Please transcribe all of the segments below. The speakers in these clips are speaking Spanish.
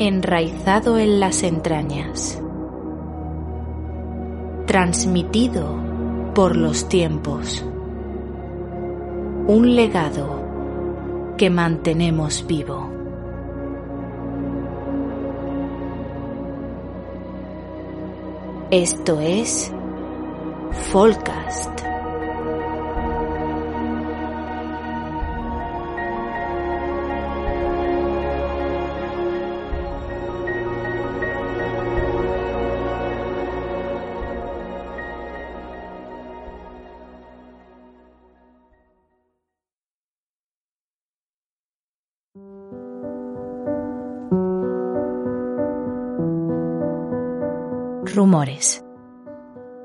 enraizado en las entrañas, transmitido por los tiempos, un legado que mantenemos vivo. Esto es Folcast. Rumores.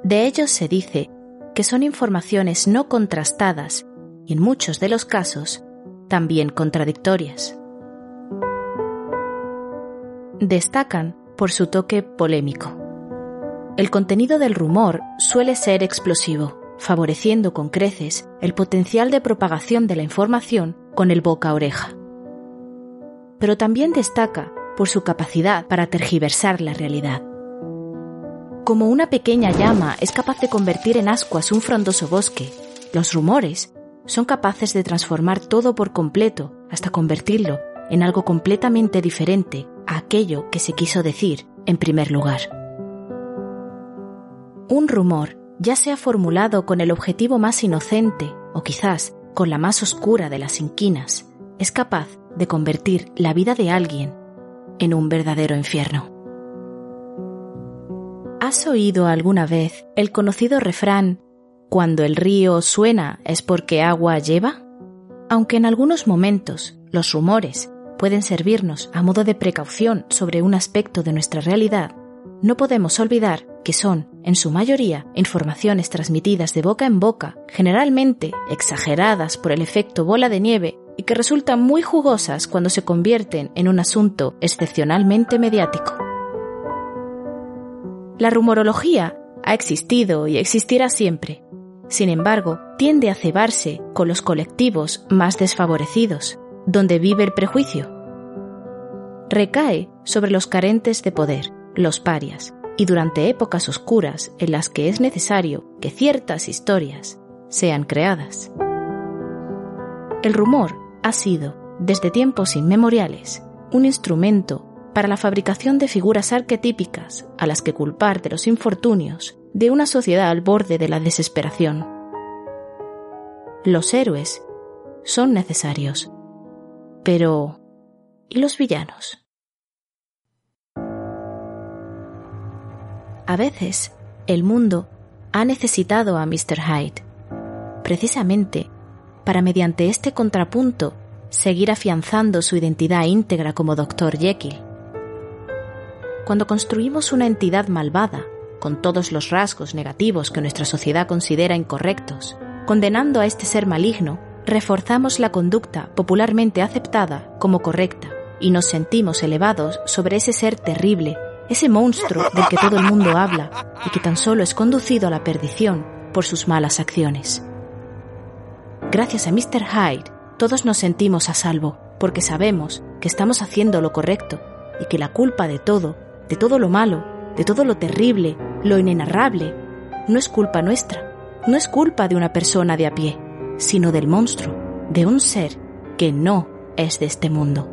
De ellos se dice que son informaciones no contrastadas y en muchos de los casos también contradictorias. Destacan por su toque polémico. El contenido del rumor suele ser explosivo, favoreciendo con creces el potencial de propagación de la información con el boca a oreja. Pero también destaca por su capacidad para tergiversar la realidad. Como una pequeña llama es capaz de convertir en ascuas un frondoso bosque, los rumores son capaces de transformar todo por completo hasta convertirlo en algo completamente diferente a aquello que se quiso decir en primer lugar. Un rumor, ya sea formulado con el objetivo más inocente o quizás con la más oscura de las inquinas, es capaz de convertir la vida de alguien en un verdadero infierno. ¿Has oído alguna vez el conocido refrán Cuando el río suena es porque agua lleva? Aunque en algunos momentos los rumores pueden servirnos a modo de precaución sobre un aspecto de nuestra realidad, no podemos olvidar que son, en su mayoría, informaciones transmitidas de boca en boca, generalmente exageradas por el efecto bola de nieve y que resultan muy jugosas cuando se convierten en un asunto excepcionalmente mediático. La rumorología ha existido y existirá siempre. Sin embargo, tiende a cebarse con los colectivos más desfavorecidos, donde vive el prejuicio. Recae sobre los carentes de poder, los parias, y durante épocas oscuras en las que es necesario que ciertas historias sean creadas. El rumor ha sido, desde tiempos inmemoriales, un instrumento para la fabricación de figuras arquetípicas a las que culpar de los infortunios de una sociedad al borde de la desesperación. Los héroes son necesarios, pero ¿y los villanos? A veces, el mundo ha necesitado a Mr. Hyde, precisamente para mediante este contrapunto seguir afianzando su identidad íntegra como Dr. Jekyll cuando construimos una entidad malvada, con todos los rasgos negativos que nuestra sociedad considera incorrectos, condenando a este ser maligno, reforzamos la conducta popularmente aceptada como correcta y nos sentimos elevados sobre ese ser terrible, ese monstruo del que todo el mundo habla y que tan solo es conducido a la perdición por sus malas acciones. Gracias a Mr. Hyde, todos nos sentimos a salvo, porque sabemos que estamos haciendo lo correcto y que la culpa de todo de todo lo malo, de todo lo terrible, lo inenarrable, no es culpa nuestra, no es culpa de una persona de a pie, sino del monstruo, de un ser que no es de este mundo.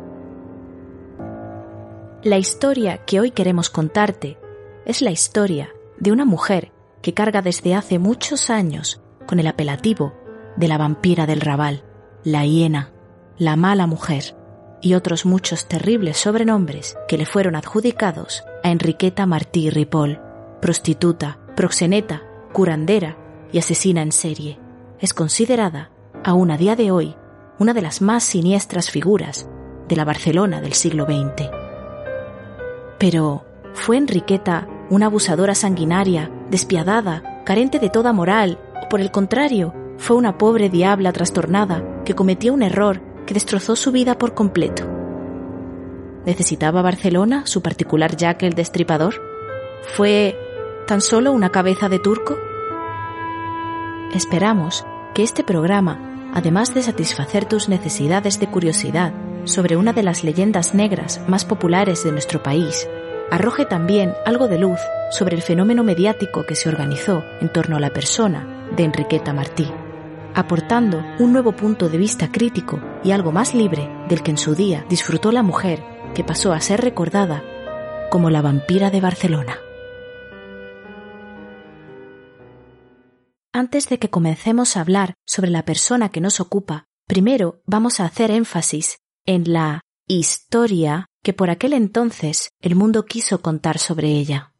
La historia que hoy queremos contarte es la historia de una mujer que carga desde hace muchos años con el apelativo de la vampira del Raval, la hiena, la mala mujer, y otros muchos terribles sobrenombres que le fueron adjudicados a Enriqueta Martí Ripoll, prostituta, proxeneta, curandera y asesina en serie. Es considerada, aún a día de hoy, una de las más siniestras figuras de la Barcelona del siglo XX. Pero, ¿fue Enriqueta una abusadora sanguinaria, despiadada, carente de toda moral, o por el contrario, fue una pobre diabla trastornada que cometió un error que destrozó su vida por completo. ¿Necesitaba Barcelona su particular Jack el Destripador? ¿Fue tan solo una cabeza de turco? Esperamos que este programa, además de satisfacer tus necesidades de curiosidad sobre una de las leyendas negras más populares de nuestro país, arroje también algo de luz sobre el fenómeno mediático que se organizó en torno a la persona de Enriqueta Martí, aportando un nuevo punto de vista crítico y algo más libre del que en su día disfrutó la mujer que pasó a ser recordada como la vampira de Barcelona. Antes de que comencemos a hablar sobre la persona que nos ocupa, primero vamos a hacer énfasis en la historia que por aquel entonces el mundo quiso contar sobre ella.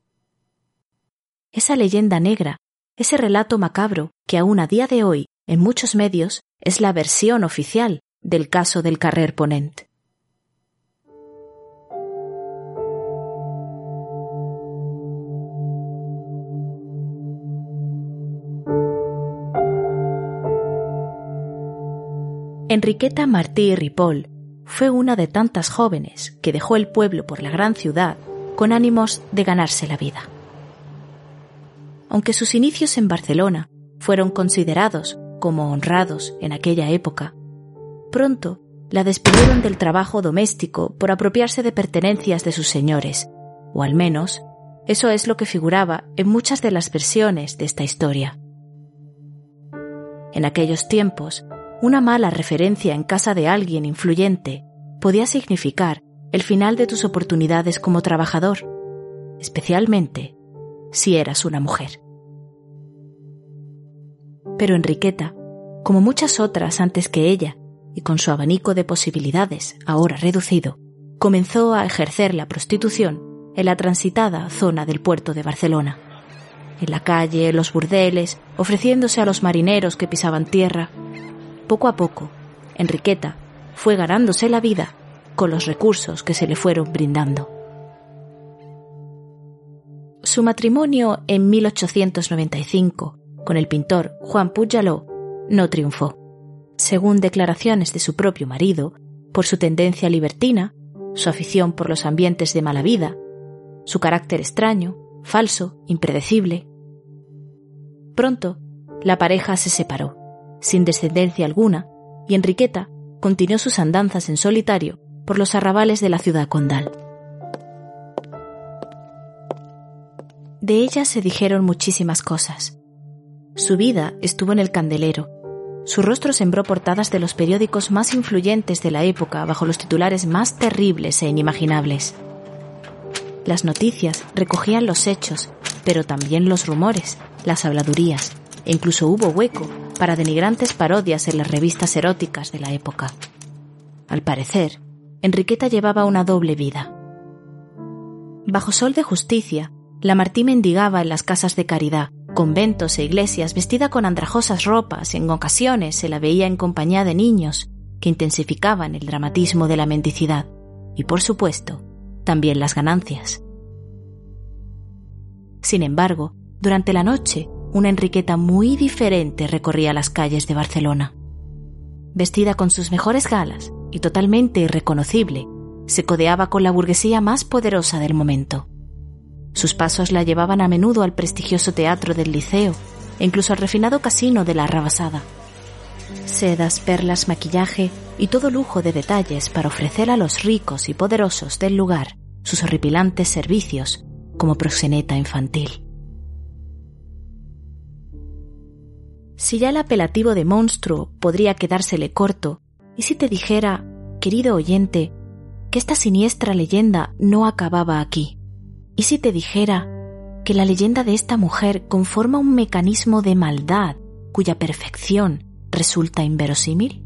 Esa leyenda negra, ese relato macabro que aún a día de hoy en muchos medios es la versión oficial del caso del Carrer Ponent. Enriqueta Martí Ripoll fue una de tantas jóvenes que dejó el pueblo por la gran ciudad con ánimos de ganarse la vida. Aunque sus inicios en Barcelona fueron considerados como honrados en aquella época, pronto la despidieron del trabajo doméstico por apropiarse de pertenencias de sus señores, o al menos eso es lo que figuraba en muchas de las versiones de esta historia. En aquellos tiempos, una mala referencia en casa de alguien influyente podía significar el final de tus oportunidades como trabajador, especialmente si eras una mujer. Pero Enriqueta, como muchas otras antes que ella, y con su abanico de posibilidades ahora reducido, comenzó a ejercer la prostitución en la transitada zona del puerto de Barcelona. En la calle, en los burdeles, ofreciéndose a los marineros que pisaban tierra, poco a poco, Enriqueta fue ganándose la vida con los recursos que se le fueron brindando. Su matrimonio en 1895 con el pintor Juan Pujaló no triunfó. Según declaraciones de su propio marido, por su tendencia libertina, su afición por los ambientes de mala vida, su carácter extraño, falso, impredecible. Pronto, la pareja se separó sin descendencia alguna, y Enriqueta continuó sus andanzas en solitario por los arrabales de la ciudad condal. De ella se dijeron muchísimas cosas. Su vida estuvo en el candelero. Su rostro sembró portadas de los periódicos más influyentes de la época bajo los titulares más terribles e inimaginables. Las noticias recogían los hechos, pero también los rumores, las habladurías, e incluso hubo hueco para denigrantes parodias en las revistas eróticas de la época. Al parecer, Enriqueta llevaba una doble vida. Bajo sol de justicia, la Martí mendigaba en las casas de caridad, conventos e iglesias vestida con andrajosas ropas en ocasiones se la veía en compañía de niños que intensificaban el dramatismo de la mendicidad y, por supuesto, también las ganancias. Sin embargo, durante la noche una Enriqueta muy diferente recorría las calles de Barcelona. Vestida con sus mejores galas y totalmente irreconocible, se codeaba con la burguesía más poderosa del momento. Sus pasos la llevaban a menudo al prestigioso teatro del Liceo e incluso al refinado casino de la Arrabasada. Sedas, perlas, maquillaje y todo lujo de detalles para ofrecer a los ricos y poderosos del lugar sus horripilantes servicios como proxeneta infantil. Si ya el apelativo de monstruo podría quedársele corto, ¿y si te dijera, querido oyente, que esta siniestra leyenda no acababa aquí? ¿Y si te dijera que la leyenda de esta mujer conforma un mecanismo de maldad cuya perfección resulta inverosímil?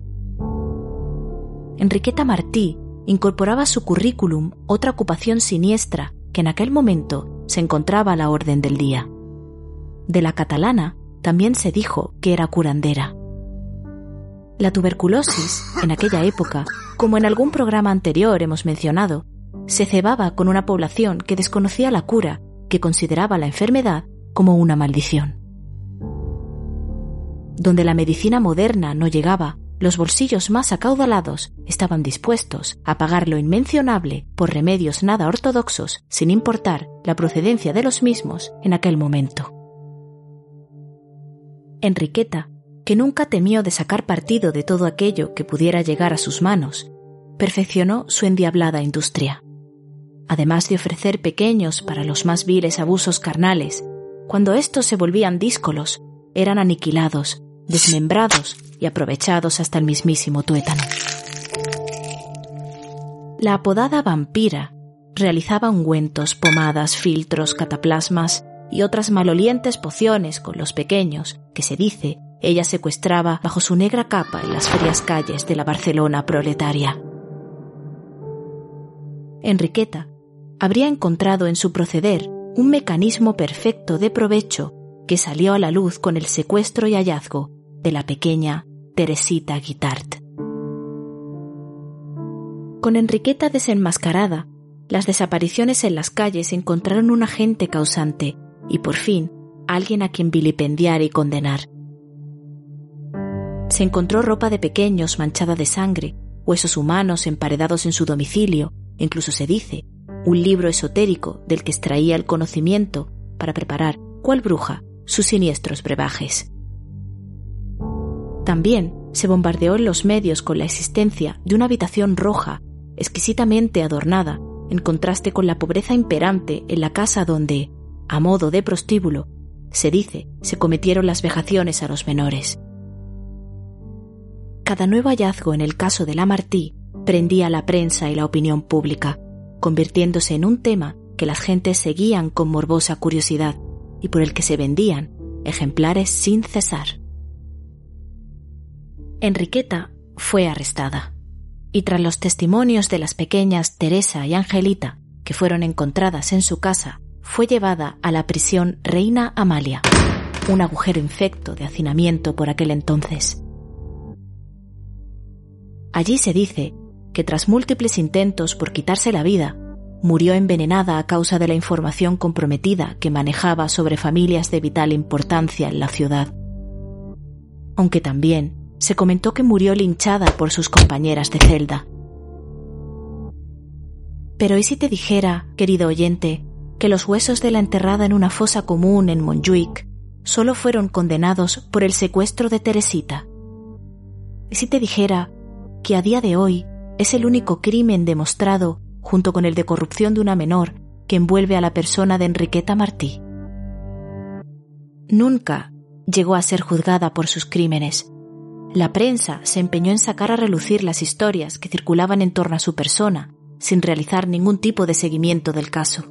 Enriqueta Martí incorporaba a su currículum otra ocupación siniestra que en aquel momento se encontraba a la orden del día. De la catalana también se dijo que era curandera. La tuberculosis, en aquella época, como en algún programa anterior hemos mencionado, se cebaba con una población que desconocía la cura, que consideraba la enfermedad como una maldición. Donde la medicina moderna no llegaba, los bolsillos más acaudalados estaban dispuestos a pagar lo inmencionable por remedios nada ortodoxos, sin importar la procedencia de los mismos en aquel momento. Enriqueta, que nunca temió de sacar partido de todo aquello que pudiera llegar a sus manos, perfeccionó su endiablada industria. Además de ofrecer pequeños para los más viles abusos carnales, cuando estos se volvían díscolos, eran aniquilados, desmembrados y aprovechados hasta el mismísimo tuétano. La apodada vampira realizaba ungüentos, pomadas, filtros, cataplasmas y otras malolientes pociones con los pequeños que se dice ella secuestraba bajo su negra capa en las frías calles de la Barcelona proletaria. Enriqueta habría encontrado en su proceder un mecanismo perfecto de provecho que salió a la luz con el secuestro y hallazgo de la pequeña Teresita Guitart. Con Enriqueta desenmascarada, las desapariciones en las calles encontraron un agente causante y por fin alguien a quien vilipendiar y condenar. Se encontró ropa de pequeños manchada de sangre, huesos humanos emparedados en su domicilio, incluso se dice, un libro esotérico del que extraía el conocimiento para preparar, cual bruja, sus siniestros brebajes. También se bombardeó en los medios con la existencia de una habitación roja, exquisitamente adornada, en contraste con la pobreza imperante en la casa donde, a modo de prostíbulo, se dice, se cometieron las vejaciones a los menores. Cada nuevo hallazgo en el caso de la Martí prendía la prensa y la opinión pública, convirtiéndose en un tema que las gentes seguían con morbosa curiosidad y por el que se vendían ejemplares sin cesar. Enriqueta fue arrestada y tras los testimonios de las pequeñas Teresa y Angelita, que fueron encontradas en su casa fue llevada a la prisión Reina Amalia, un agujero infecto de hacinamiento por aquel entonces. Allí se dice que tras múltiples intentos por quitarse la vida, murió envenenada a causa de la información comprometida que manejaba sobre familias de vital importancia en la ciudad. Aunque también se comentó que murió linchada por sus compañeras de celda. Pero ¿y si te dijera, querido oyente, que los huesos de la enterrada en una fosa común en Montjuic solo fueron condenados por el secuestro de Teresita. ¿Y si te dijera que a día de hoy es el único crimen demostrado, junto con el de corrupción de una menor, que envuelve a la persona de Enriqueta Martí? Nunca llegó a ser juzgada por sus crímenes. La prensa se empeñó en sacar a relucir las historias que circulaban en torno a su persona, sin realizar ningún tipo de seguimiento del caso.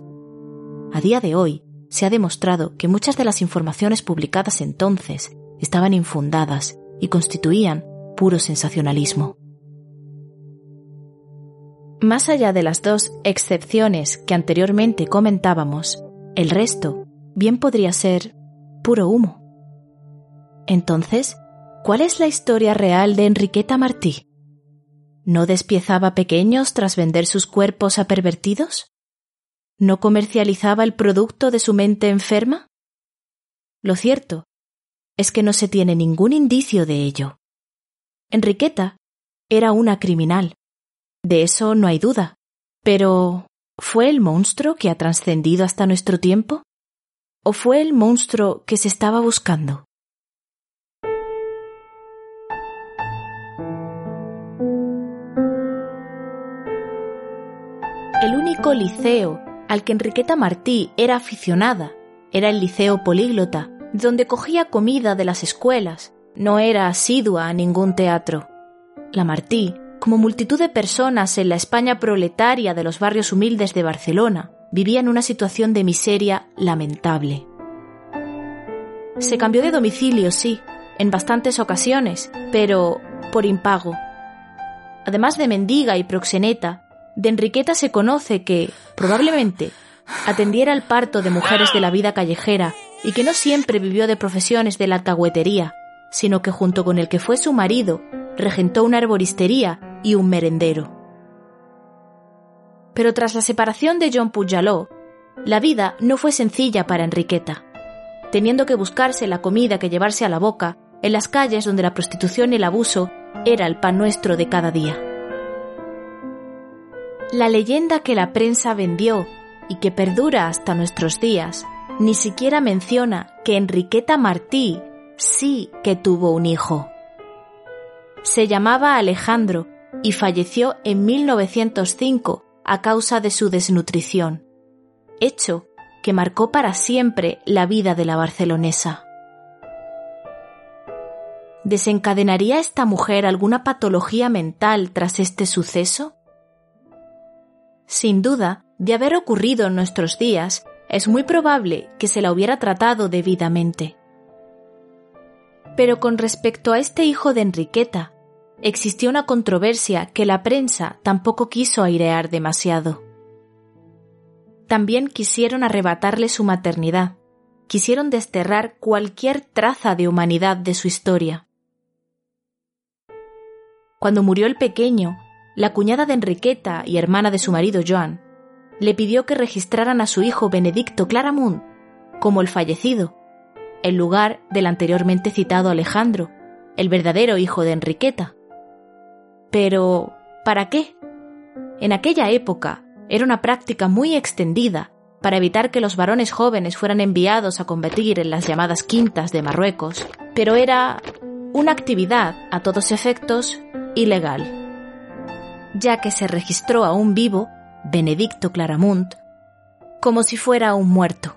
A día de hoy, se ha demostrado que muchas de las informaciones publicadas entonces estaban infundadas y constituían puro sensacionalismo. Más allá de las dos excepciones que anteriormente comentábamos, el resto bien podría ser puro humo. Entonces, ¿cuál es la historia real de Enriqueta Martí? ¿No despiezaba pequeños tras vender sus cuerpos a pervertidos? ¿No comercializaba el producto de su mente enferma? Lo cierto es que no se tiene ningún indicio de ello. Enriqueta era una criminal. De eso no hay duda. Pero ¿fue el monstruo que ha trascendido hasta nuestro tiempo? ¿O fue el monstruo que se estaba buscando? El único liceo al que Enriqueta Martí era aficionada. Era el liceo políglota, donde cogía comida de las escuelas. No era asidua a ningún teatro. La Martí, como multitud de personas en la España proletaria de los barrios humildes de Barcelona, vivía en una situación de miseria lamentable. Se cambió de domicilio, sí, en bastantes ocasiones, pero por impago. Además de mendiga y proxeneta, de Enriqueta se conoce que, probablemente, atendiera al parto de mujeres de la vida callejera y que no siempre vivió de profesiones de la alcahuetería, sino que junto con el que fue su marido, regentó una herboristería y un merendero. Pero tras la separación de John Pujaló, la vida no fue sencilla para Enriqueta, teniendo que buscarse la comida que llevarse a la boca en las calles donde la prostitución y el abuso era el pan nuestro de cada día. La leyenda que la prensa vendió y que perdura hasta nuestros días ni siquiera menciona que Enriqueta Martí sí que tuvo un hijo. Se llamaba Alejandro y falleció en 1905 a causa de su desnutrición, hecho que marcó para siempre la vida de la barcelonesa. ¿Desencadenaría esta mujer alguna patología mental tras este suceso? Sin duda, de haber ocurrido en nuestros días, es muy probable que se la hubiera tratado debidamente. Pero con respecto a este hijo de Enriqueta, existió una controversia que la prensa tampoco quiso airear demasiado. También quisieron arrebatarle su maternidad, quisieron desterrar cualquier traza de humanidad de su historia. Cuando murió el pequeño, la cuñada de Enriqueta y hermana de su marido Joan le pidió que registraran a su hijo Benedicto Claramunt como el fallecido, en lugar del anteriormente citado Alejandro, el verdadero hijo de Enriqueta. Pero, ¿para qué? En aquella época era una práctica muy extendida para evitar que los varones jóvenes fueran enviados a combatir en las llamadas quintas de Marruecos, pero era una actividad, a todos efectos, ilegal, ya que se registró a un vivo, Benedicto Claramunt, como si fuera un muerto.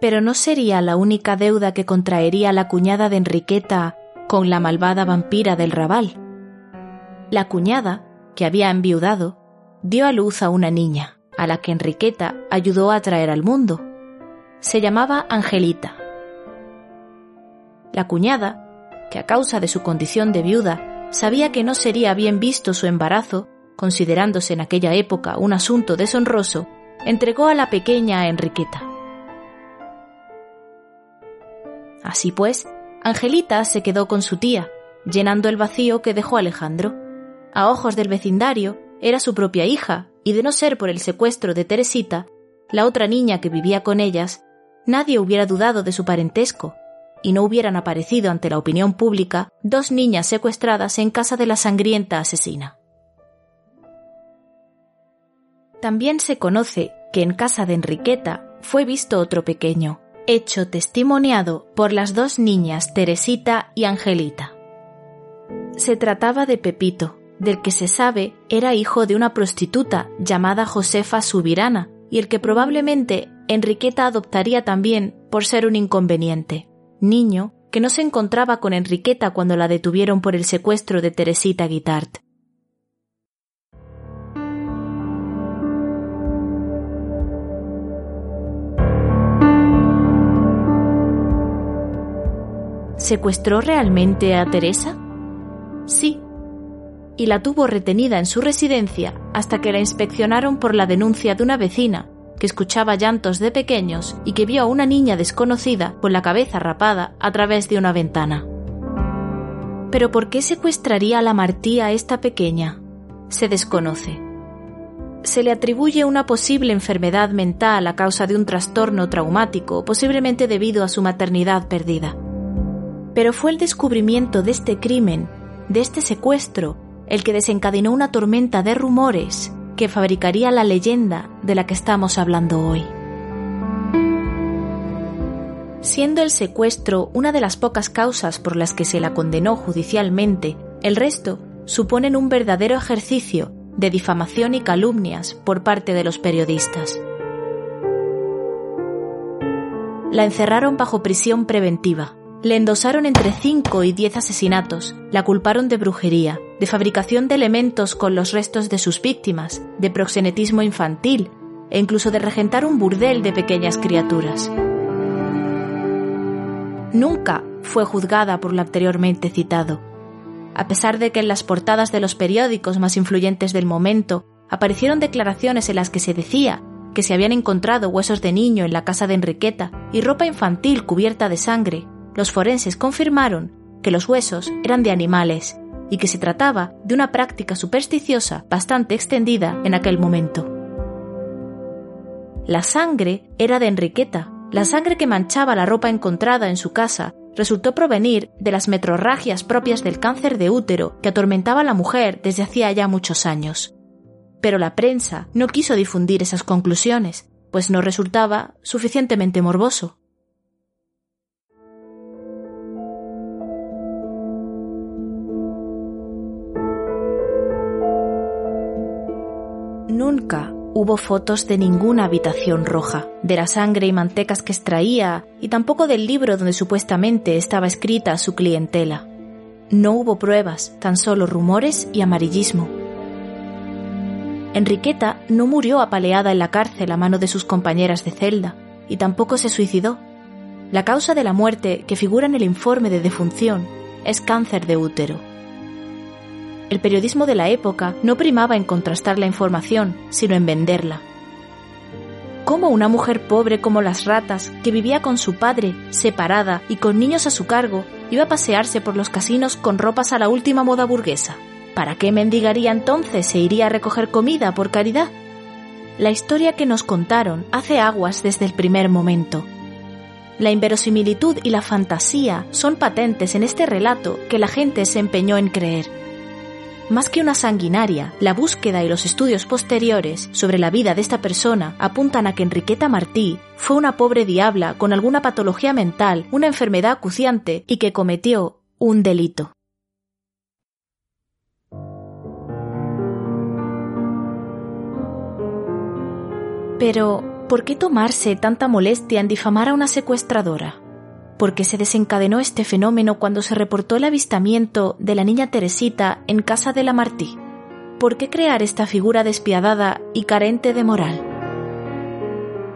Pero no sería la única deuda que contraería la cuñada de Enriqueta con la malvada vampira del Raval. La cuñada, que había enviudado, dio a luz a una niña, a la que Enriqueta ayudó a traer al mundo. Se llamaba Angelita. La cuñada que a causa de su condición de viuda sabía que no sería bien visto su embarazo, considerándose en aquella época un asunto deshonroso, entregó a la pequeña a Enriqueta. Así pues, Angelita se quedó con su tía, llenando el vacío que dejó Alejandro. A ojos del vecindario, era su propia hija, y de no ser por el secuestro de Teresita, la otra niña que vivía con ellas, nadie hubiera dudado de su parentesco, y no hubieran aparecido ante la opinión pública dos niñas secuestradas en casa de la sangrienta asesina. También se conoce que en casa de Enriqueta fue visto otro pequeño, hecho testimoniado por las dos niñas Teresita y Angelita. Se trataba de Pepito, del que se sabe era hijo de una prostituta llamada Josefa Subirana, y el que probablemente Enriqueta adoptaría también por ser un inconveniente niño que no se encontraba con Enriqueta cuando la detuvieron por el secuestro de Teresita Guitart. ¿Secuestró realmente a Teresa? Sí, y la tuvo retenida en su residencia hasta que la inspeccionaron por la denuncia de una vecina que escuchaba llantos de pequeños y que vio a una niña desconocida con la cabeza rapada a través de una ventana. Pero ¿por qué secuestraría a la Martí a esta pequeña? Se desconoce. Se le atribuye una posible enfermedad mental a causa de un trastorno traumático, posiblemente debido a su maternidad perdida. Pero fue el descubrimiento de este crimen, de este secuestro, el que desencadenó una tormenta de rumores que fabricaría la leyenda de la que estamos hablando hoy. Siendo el secuestro una de las pocas causas por las que se la condenó judicialmente, el resto suponen un verdadero ejercicio de difamación y calumnias por parte de los periodistas. La encerraron bajo prisión preventiva, le endosaron entre 5 y 10 asesinatos, la culparon de brujería, de fabricación de elementos con los restos de sus víctimas, de proxenetismo infantil e incluso de regentar un burdel de pequeñas criaturas. Nunca fue juzgada por lo anteriormente citado. A pesar de que en las portadas de los periódicos más influyentes del momento aparecieron declaraciones en las que se decía que se habían encontrado huesos de niño en la casa de Enriqueta y ropa infantil cubierta de sangre, los forenses confirmaron que los huesos eran de animales y que se trataba de una práctica supersticiosa bastante extendida en aquel momento. La sangre era de Enriqueta. La sangre que manchaba la ropa encontrada en su casa resultó provenir de las metrorragias propias del cáncer de útero que atormentaba a la mujer desde hacía ya muchos años. Pero la prensa no quiso difundir esas conclusiones, pues no resultaba suficientemente morboso. Hubo fotos de ninguna habitación roja, de la sangre y mantecas que extraía, y tampoco del libro donde supuestamente estaba escrita su clientela. No hubo pruebas, tan solo rumores y amarillismo. Enriqueta no murió apaleada en la cárcel a mano de sus compañeras de celda, y tampoco se suicidó. La causa de la muerte que figura en el informe de defunción es cáncer de útero. El periodismo de la época no primaba en contrastar la información, sino en venderla. ¿Cómo una mujer pobre como las ratas, que vivía con su padre, separada y con niños a su cargo, iba a pasearse por los casinos con ropas a la última moda burguesa? ¿Para qué mendigaría entonces e iría a recoger comida por caridad? La historia que nos contaron hace aguas desde el primer momento. La inverosimilitud y la fantasía son patentes en este relato que la gente se empeñó en creer. Más que una sanguinaria, la búsqueda y los estudios posteriores sobre la vida de esta persona apuntan a que Enriqueta Martí fue una pobre diabla con alguna patología mental, una enfermedad acuciante y que cometió un delito. Pero, ¿por qué tomarse tanta molestia en difamar a una secuestradora? ¿Por qué se desencadenó este fenómeno cuando se reportó el avistamiento de la niña Teresita en casa de la Martí? ¿Por qué crear esta figura despiadada y carente de moral?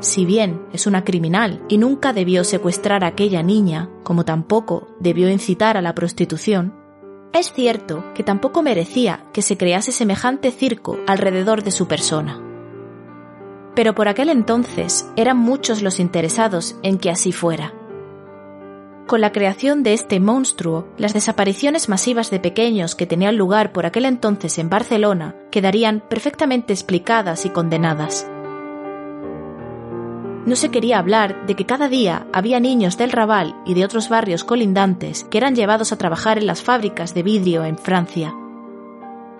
Si bien es una criminal y nunca debió secuestrar a aquella niña, como tampoco debió incitar a la prostitución, es cierto que tampoco merecía que se crease semejante circo alrededor de su persona pero por aquel entonces eran muchos los interesados en que así fuera. Con la creación de este monstruo, las desapariciones masivas de pequeños que tenían lugar por aquel entonces en Barcelona quedarían perfectamente explicadas y condenadas. No se quería hablar de que cada día había niños del Raval y de otros barrios colindantes que eran llevados a trabajar en las fábricas de vidrio en Francia,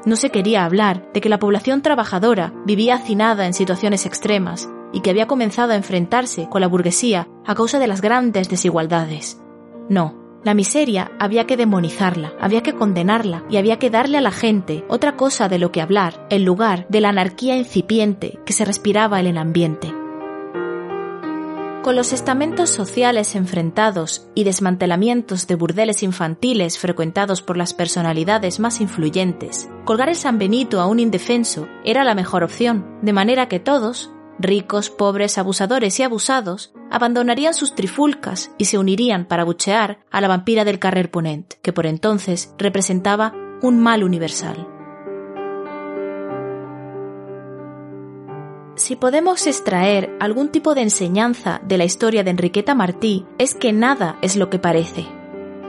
no se quería hablar de que la población trabajadora vivía hacinada en situaciones extremas y que había comenzado a enfrentarse con la burguesía a causa de las grandes desigualdades. No, la miseria había que demonizarla, había que condenarla y había que darle a la gente otra cosa de lo que hablar en lugar de la anarquía incipiente que se respiraba en el ambiente. Con los estamentos sociales enfrentados y desmantelamientos de burdeles infantiles frecuentados por las personalidades más influyentes, colgar el San Benito a un indefenso era la mejor opción, de manera que todos, ricos, pobres, abusadores y abusados, abandonarían sus trifulcas y se unirían para buchear a la vampira del Carrer Ponent, que por entonces representaba un mal universal. Si podemos extraer algún tipo de enseñanza de la historia de Enriqueta Martí, es que nada es lo que parece,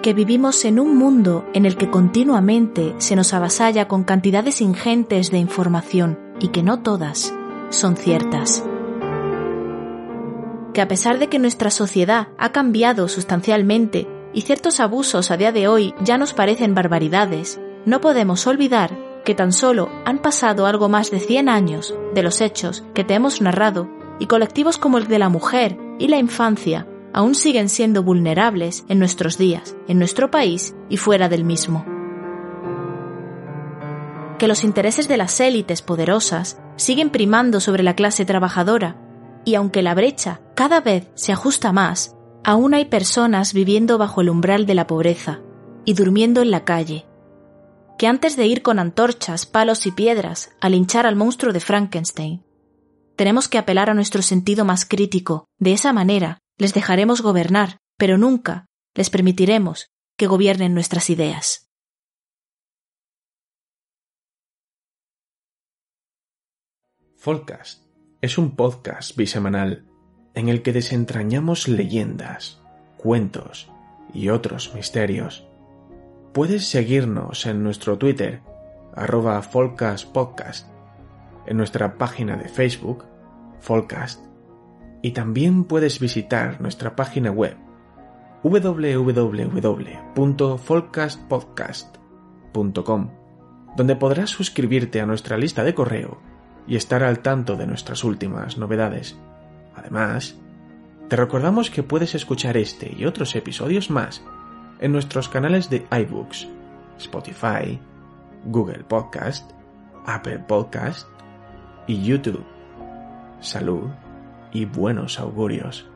que vivimos en un mundo en el que continuamente se nos avasalla con cantidades ingentes de información y que no todas son ciertas. Que a pesar de que nuestra sociedad ha cambiado sustancialmente y ciertos abusos a día de hoy ya nos parecen barbaridades, no podemos olvidar que tan solo han pasado algo más de 100 años de los hechos que te hemos narrado y colectivos como el de la mujer y la infancia aún siguen siendo vulnerables en nuestros días, en nuestro país y fuera del mismo. Que los intereses de las élites poderosas siguen primando sobre la clase trabajadora y aunque la brecha cada vez se ajusta más, aún hay personas viviendo bajo el umbral de la pobreza y durmiendo en la calle, que antes de ir con antorchas, palos y piedras a linchar al monstruo de Frankenstein, tenemos que apelar a nuestro sentido más crítico. De esa manera les dejaremos gobernar, pero nunca les permitiremos que gobiernen nuestras ideas. Folcast es un podcast bisemanal en el que desentrañamos leyendas, cuentos y otros misterios. Puedes seguirnos en nuestro Twitter, arroba Podcast, en nuestra página de Facebook, Folcast, y también puedes visitar nuestra página web www.folcastpodcast.com, donde podrás suscribirte a nuestra lista de correo y estar al tanto de nuestras últimas novedades. Además, te recordamos que puedes escuchar este y otros episodios más en nuestros canales de iBooks, Spotify, Google Podcast, Apple Podcast, y YouTube. Salud y buenos augurios.